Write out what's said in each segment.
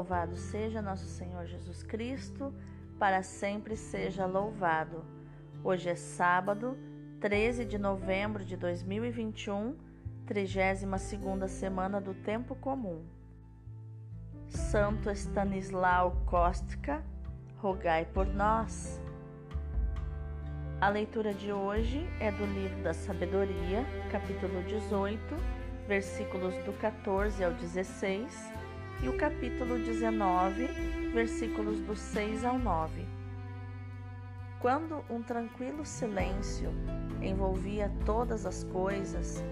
Louvado seja nosso Senhor Jesus Cristo, para sempre seja louvado. Hoje é sábado, 13 de novembro de 2021, 32 semana do tempo comum. Santo Stanislau Kostka, rogai por nós. A leitura de hoje é do livro da Sabedoria, capítulo 18, versículos do 14 ao 16 e o capítulo 19, versículos do 6 ao 9. Quando um tranquilo silêncio envolvia todas as coisas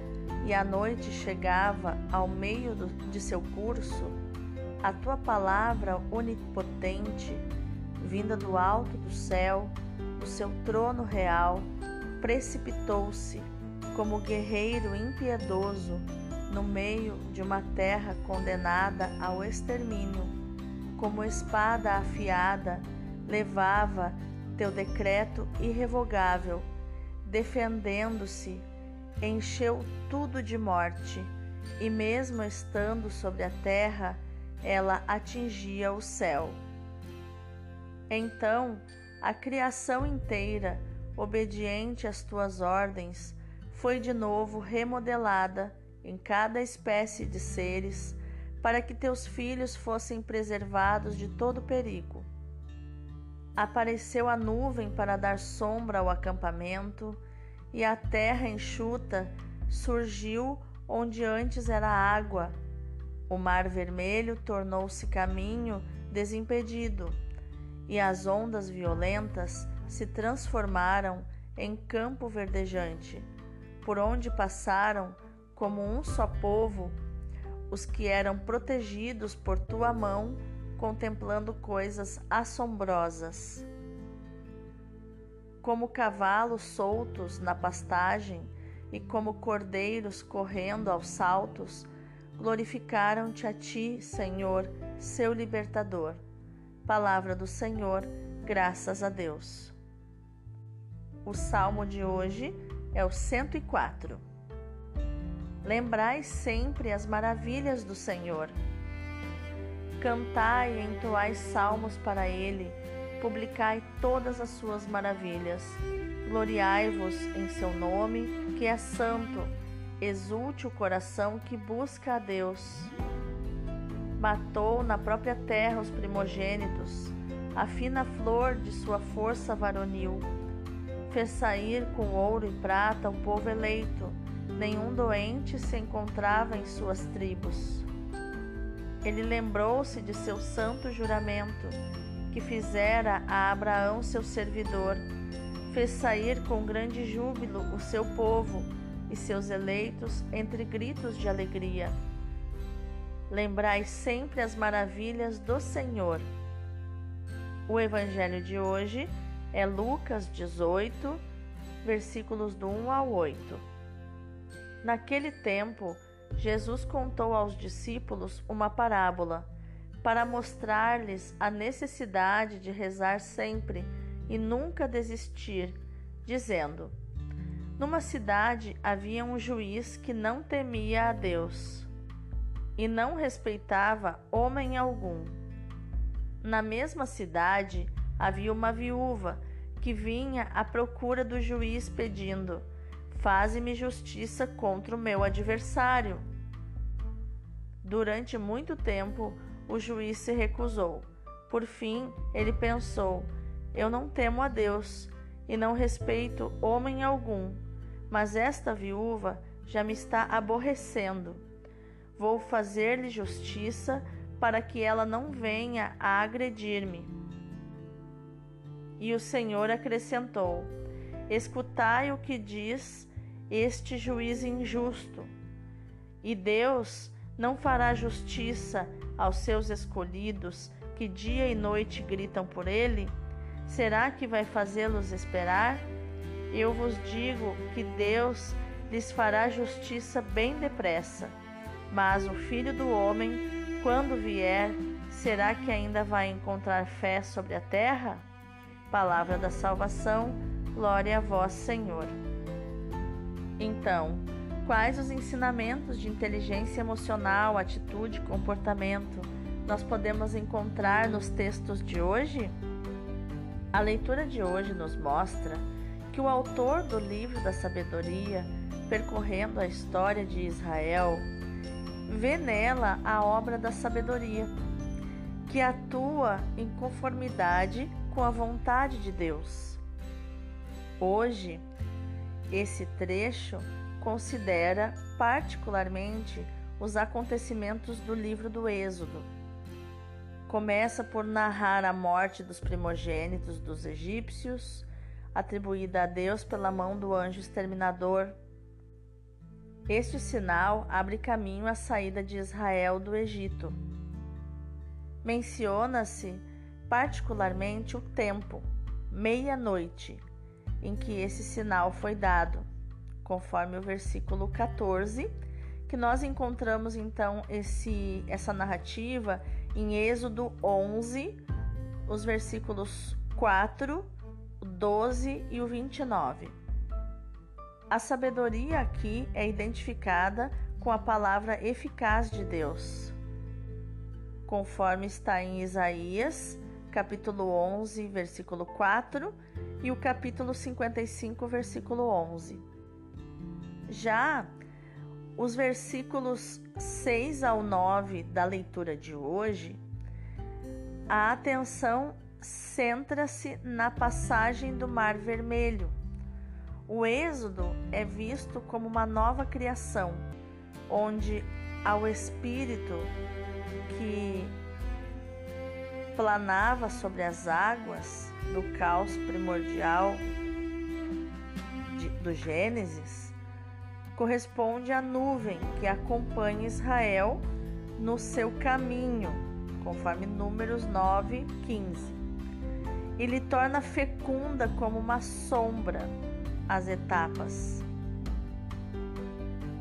e a noite chegava ao meio do, de seu curso, a tua palavra onipotente, vinda do alto do céu, do seu trono real, precipitou-se como guerreiro impiedoso no meio de uma terra condenada ao extermínio, como espada afiada, levava teu decreto irrevogável, defendendo-se, encheu tudo de morte, e mesmo estando sobre a terra, ela atingia o céu. Então, a criação inteira, obediente às tuas ordens, foi de novo remodelada em cada espécie de seres, para que teus filhos fossem preservados de todo perigo. Apareceu a nuvem para dar sombra ao acampamento, e a terra enxuta surgiu onde antes era água. O mar vermelho tornou-se caminho desimpedido, e as ondas violentas se transformaram em campo verdejante, por onde passaram como um só povo, os que eram protegidos por tua mão, contemplando coisas assombrosas. Como cavalos soltos na pastagem e como cordeiros correndo aos saltos, glorificaram-te a ti, Senhor, seu libertador. Palavra do Senhor, graças a Deus. O salmo de hoje é o 104. Lembrai sempre as maravilhas do Senhor. Cantai e entoai salmos para ele, publicai todas as suas maravilhas. Gloriai-vos em seu nome, que é santo. Exulte o coração que busca a Deus. Matou na própria terra os primogênitos, a fina flor de sua força varonil. Fez sair com ouro e prata o povo eleito nenhum doente se encontrava em suas tribos. Ele lembrou-se de seu santo juramento, que fizera a Abraão seu servidor, fez sair com grande júbilo o seu povo e seus eleitos entre gritos de alegria. Lembrai sempre as maravilhas do Senhor. O evangelho de hoje é Lucas 18, versículos do 1 ao 8. Naquele tempo, Jesus contou aos discípulos uma parábola para mostrar-lhes a necessidade de rezar sempre e nunca desistir, dizendo: Numa cidade havia um juiz que não temia a Deus e não respeitava homem algum. Na mesma cidade havia uma viúva que vinha à procura do juiz pedindo: Faze-me justiça contra o meu adversário. Durante muito tempo, o juiz se recusou. Por fim, ele pensou: Eu não temo a Deus e não respeito homem algum, mas esta viúva já me está aborrecendo. Vou fazer-lhe justiça para que ela não venha a agredir-me. E o Senhor acrescentou: Escutai o que diz este juiz injusto. E Deus não fará justiça aos seus escolhidos que dia e noite gritam por ele? Será que vai fazê-los esperar? Eu vos digo que Deus lhes fará justiça bem depressa. Mas o filho do homem, quando vier, será que ainda vai encontrar fé sobre a terra? Palavra da salvação, glória a vós, Senhor. Então, quais os ensinamentos de inteligência emocional, atitude comportamento nós podemos encontrar nos textos de hoje? A leitura de hoje nos mostra que o autor do livro da sabedoria, percorrendo a história de Israel, vê nela a obra da sabedoria, que atua em conformidade com a vontade de Deus. Hoje, esse trecho considera particularmente os acontecimentos do livro do Êxodo. Começa por narrar a morte dos primogênitos dos egípcios, atribuída a Deus pela mão do anjo exterminador. Este sinal abre caminho à saída de Israel do Egito. Menciona-se particularmente o tempo, meia-noite, em que esse sinal foi dado, conforme o versículo 14, que nós encontramos então esse, essa narrativa em Êxodo 11, os versículos 4, 12 e o 29. A sabedoria aqui é identificada com a palavra eficaz de Deus, conforme está em Isaías capítulo 11, versículo 4 e o capítulo 55, versículo 11. Já os versículos 6 ao 9 da leitura de hoje, a atenção centra-se na passagem do Mar Vermelho. O Êxodo é visto como uma nova criação, onde ao Espírito que planava sobre as águas do caos primordial de, do Gênesis corresponde à nuvem que acompanha Israel no seu caminho, conforme Números 9, 15. E lhe torna fecunda como uma sombra as etapas.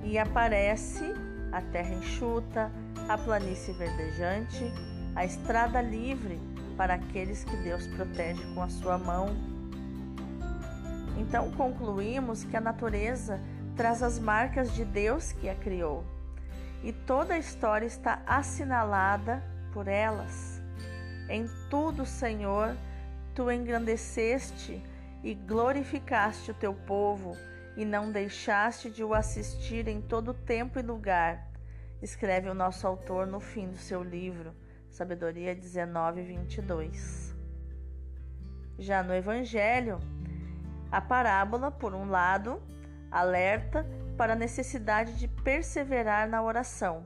E aparece a terra enxuta, a planície verdejante, a estrada livre para aqueles que Deus protege com a sua mão. Então concluímos que a natureza traz as marcas de Deus que a criou e toda a história está assinalada por elas. Em tudo, Senhor, tu engrandeceste e glorificaste o teu povo e não deixaste de o assistir em todo tempo e lugar. Escreve o nosso autor no fim do seu livro. Sabedoria 19, 22. Já no Evangelho, a parábola, por um lado, alerta para a necessidade de perseverar na oração.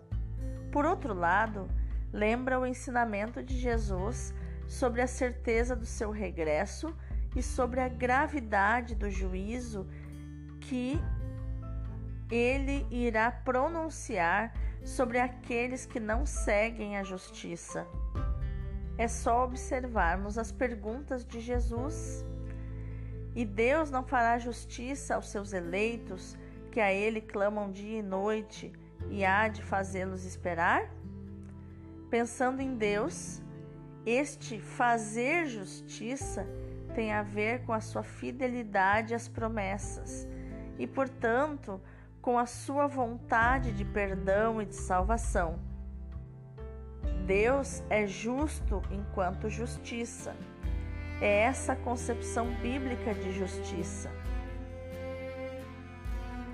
Por outro lado, lembra o ensinamento de Jesus sobre a certeza do seu regresso e sobre a gravidade do juízo que ele irá pronunciar sobre aqueles que não seguem a justiça. É só observarmos as perguntas de Jesus. E Deus não fará justiça aos seus eleitos, que a Ele clamam dia e noite, e há de fazê-los esperar? Pensando em Deus, este fazer justiça tem a ver com a sua fidelidade às promessas e, portanto, com a sua vontade de perdão e de salvação. Deus é justo enquanto justiça. É essa a concepção bíblica de justiça.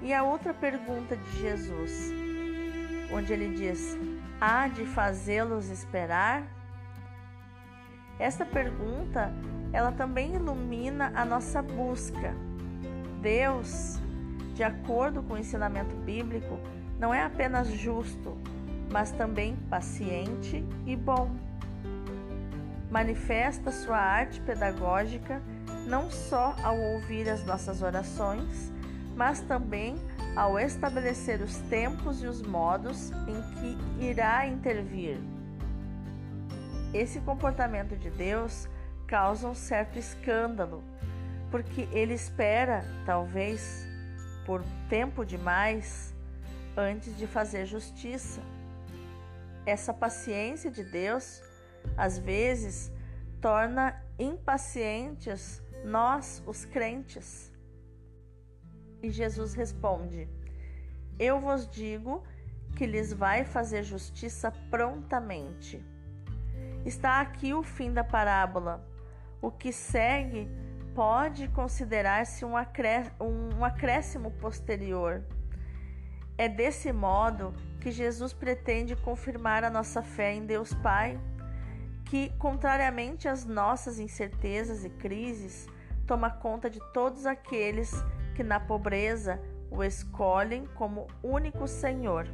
E a outra pergunta de Jesus, onde ele diz: há de fazê-los esperar? Esta pergunta, ela também ilumina a nossa busca. Deus de acordo com o ensinamento bíblico, não é apenas justo, mas também paciente e bom. Manifesta sua arte pedagógica não só ao ouvir as nossas orações, mas também ao estabelecer os tempos e os modos em que irá intervir. Esse comportamento de Deus causa um certo escândalo, porque ele espera, talvez, por tempo demais antes de fazer justiça. Essa paciência de Deus, às vezes, torna impacientes nós, os crentes. E Jesus responde: Eu vos digo que lhes vai fazer justiça prontamente. Está aqui o fim da parábola. O que segue pode considerar-se um, um acréscimo posterior. É desse modo que Jesus pretende confirmar a nossa fé em Deus Pai, que, contrariamente às nossas incertezas e crises, toma conta de todos aqueles que na pobreza o escolhem como único Senhor.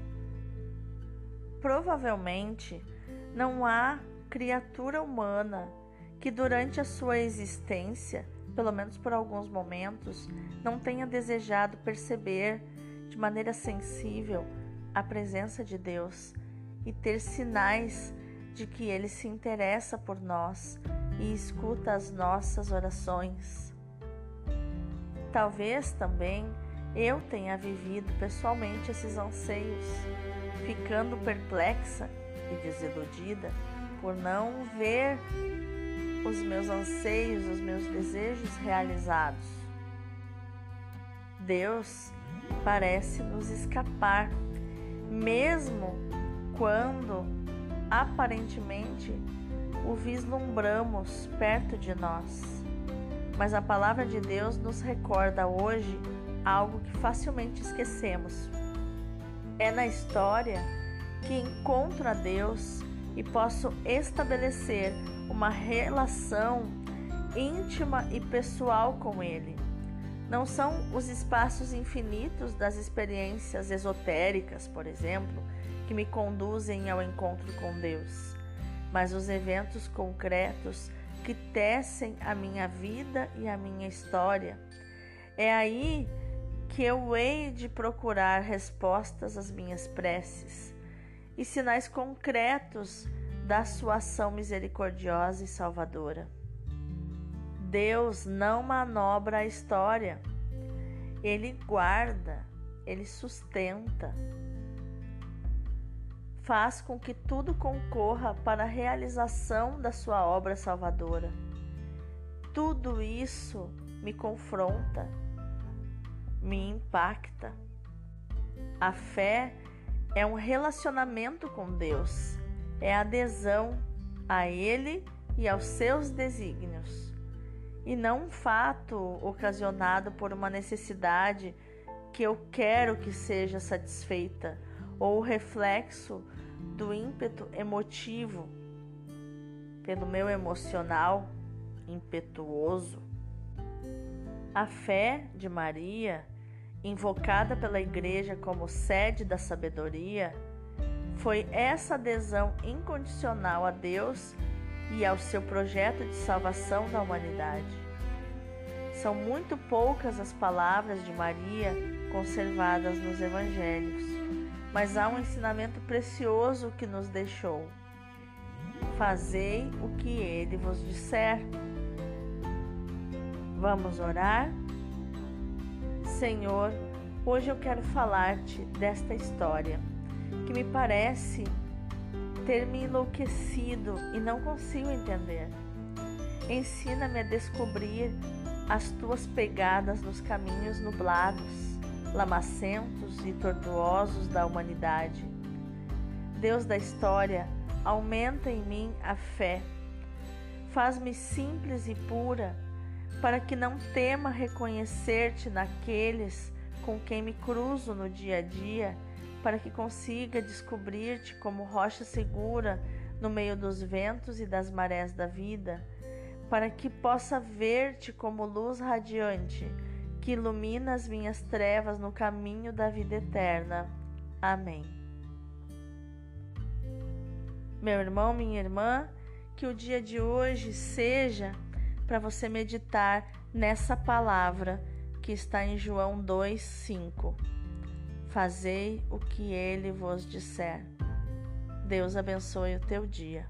Provavelmente não há criatura humana que durante a sua existência, pelo menos por alguns momentos, não tenha desejado perceber de maneira sensível a presença de Deus e ter sinais de que Ele se interessa por nós e escuta as nossas orações. Talvez também eu tenha vivido pessoalmente esses anseios, ficando perplexa e desiludida por não ver os meus anseios, os meus desejos realizados. Deus parece nos escapar, mesmo quando aparentemente o vislumbramos perto de nós. Mas a palavra de Deus nos recorda hoje algo que facilmente esquecemos. É na história que encontro a Deus e posso estabelecer uma relação íntima e pessoal com Ele. Não são os espaços infinitos das experiências esotéricas, por exemplo, que me conduzem ao encontro com Deus, mas os eventos concretos que tecem a minha vida e a minha história. É aí que eu hei de procurar respostas às minhas preces e sinais concretos da sua ação misericordiosa e salvadora. Deus não manobra a história, ele guarda, ele sustenta, faz com que tudo concorra para a realização da sua obra salvadora. Tudo isso me confronta, me impacta. A fé é um relacionamento com Deus, é adesão a Ele e aos seus desígnios, e não um fato ocasionado por uma necessidade que eu quero que seja satisfeita ou reflexo do ímpeto emotivo pelo meu emocional impetuoso. A fé de Maria, invocada pela Igreja como sede da sabedoria, foi essa adesão incondicional a Deus e ao seu projeto de salvação da humanidade. São muito poucas as palavras de Maria conservadas nos evangelhos mas há um ensinamento precioso que nos deixou. Fazei o que ele vos disser. Vamos orar? Senhor, hoje eu quero falar-te desta história que me parece ter me enlouquecido e não consigo entender. Ensina-me a descobrir as tuas pegadas nos caminhos nublados lamacentos e tortuosos da humanidade. Deus da história, aumenta em mim a fé. Faz-me simples e pura, para que não tema reconhecer-te naqueles com quem me cruzo no dia a dia, para que consiga descobrir-te como rocha segura no meio dos ventos e das marés da vida, para que possa ver-te como luz radiante que ilumina as minhas trevas no caminho da vida eterna. Amém. Meu irmão, minha irmã, que o dia de hoje seja para você meditar nessa palavra que está em João 2:5. Fazei o que ele vos disser. Deus abençoe o teu dia.